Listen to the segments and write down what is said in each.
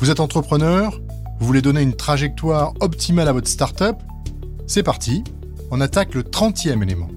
Vous êtes entrepreneur Vous voulez donner une trajectoire optimale à votre startup C'est parti, on attaque le 30e élément.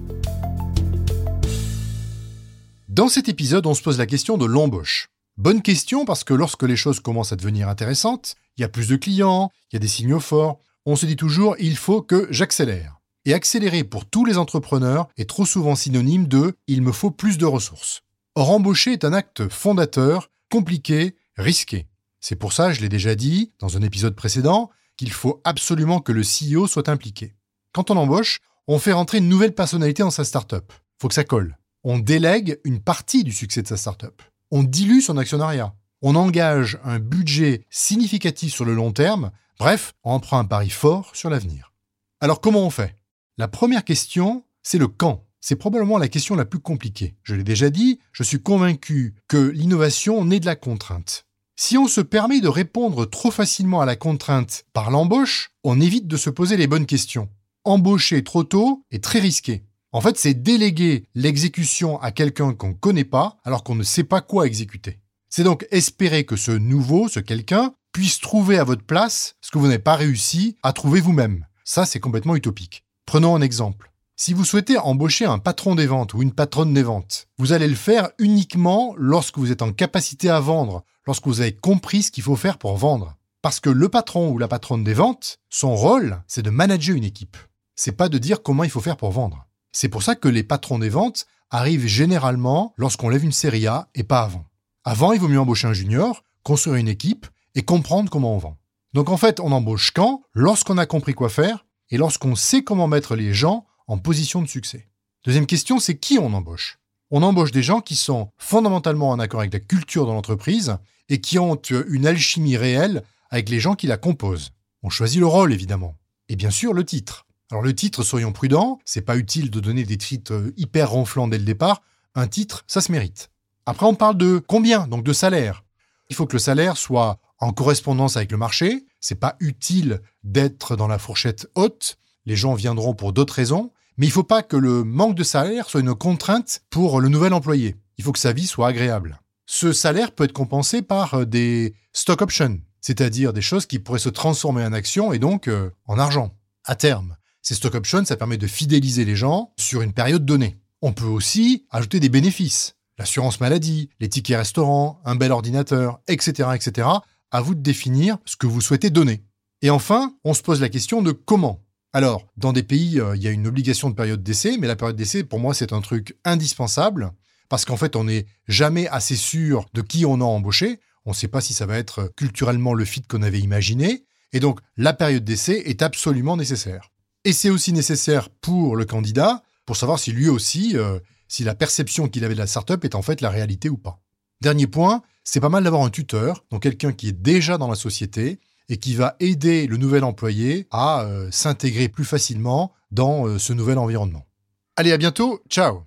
Dans cet épisode, on se pose la question de l'embauche. Bonne question parce que lorsque les choses commencent à devenir intéressantes, il y a plus de clients, il y a des signaux forts, on se dit toujours il faut que j'accélère. Et accélérer pour tous les entrepreneurs est trop souvent synonyme de il me faut plus de ressources. Or, embaucher est un acte fondateur, compliqué, risqué. C'est pour ça, je l'ai déjà dit dans un épisode précédent, qu'il faut absolument que le CEO soit impliqué. Quand on embauche, on fait rentrer une nouvelle personnalité dans sa startup. Faut que ça colle. On délègue une partie du succès de sa startup. On dilue son actionnariat. On engage un budget significatif sur le long terme. Bref, on prend un pari fort sur l'avenir. Alors comment on fait? La première question, c'est le quand. C'est probablement la question la plus compliquée. Je l'ai déjà dit, je suis convaincu que l'innovation naît de la contrainte. Si on se permet de répondre trop facilement à la contrainte par l'embauche, on évite de se poser les bonnes questions. Embaucher trop tôt est très risqué. En fait, c'est déléguer l'exécution à quelqu'un qu'on ne connaît pas alors qu'on ne sait pas quoi exécuter. C'est donc espérer que ce nouveau, ce quelqu'un, puisse trouver à votre place ce que vous n'avez pas réussi à trouver vous-même. Ça, c'est complètement utopique. Prenons un exemple. Si vous souhaitez embaucher un patron des ventes ou une patronne des ventes, vous allez le faire uniquement lorsque vous êtes en capacité à vendre, lorsque vous avez compris ce qu'il faut faire pour vendre. Parce que le patron ou la patronne des ventes, son rôle, c'est de manager une équipe. C'est pas de dire comment il faut faire pour vendre. C'est pour ça que les patrons des ventes arrivent généralement lorsqu'on lève une série A et pas avant. Avant, il vaut mieux embaucher un junior, construire une équipe et comprendre comment on vend. Donc en fait, on embauche quand? Lorsqu'on a compris quoi faire et lorsqu'on sait comment mettre les gens en position de succès. Deuxième question, c'est qui on embauche? On embauche des gens qui sont fondamentalement en accord avec la culture de l'entreprise et qui ont une alchimie réelle avec les gens qui la composent. On choisit le rôle, évidemment. Et bien sûr, le titre. Alors le titre, soyons prudents, c'est pas utile de donner des titres hyper ronflants dès le départ. Un titre, ça se mérite. Après, on parle de combien, donc de salaire? Il faut que le salaire soit en correspondance avec le marché. C'est pas utile d'être dans la fourchette haute les gens viendront pour d'autres raisons, mais il ne faut pas que le manque de salaire soit une contrainte pour le nouvel employé. Il faut que sa vie soit agréable. Ce salaire peut être compensé par euh, des stock options, c'est-à-dire des choses qui pourraient se transformer en actions et donc euh, en argent, à terme. Ces stock options, ça permet de fidéliser les gens sur une période donnée. On peut aussi ajouter des bénéfices. L'assurance maladie, les tickets restaurants, un bel ordinateur, etc., etc. À vous de définir ce que vous souhaitez donner. Et enfin, on se pose la question de comment. Alors, dans des pays, euh, il y a une obligation de période d'essai, mais la période d'essai, pour moi, c'est un truc indispensable, parce qu'en fait, on n'est jamais assez sûr de qui on a embauché. On ne sait pas si ça va être culturellement le fit qu'on avait imaginé. Et donc, la période d'essai est absolument nécessaire. Et c'est aussi nécessaire pour le candidat, pour savoir si lui aussi, euh, si la perception qu'il avait de la startup est en fait la réalité ou pas. Dernier point, c'est pas mal d'avoir un tuteur, donc quelqu'un qui est déjà dans la société, et qui va aider le nouvel employé à euh, s'intégrer plus facilement dans euh, ce nouvel environnement. Allez, à bientôt, ciao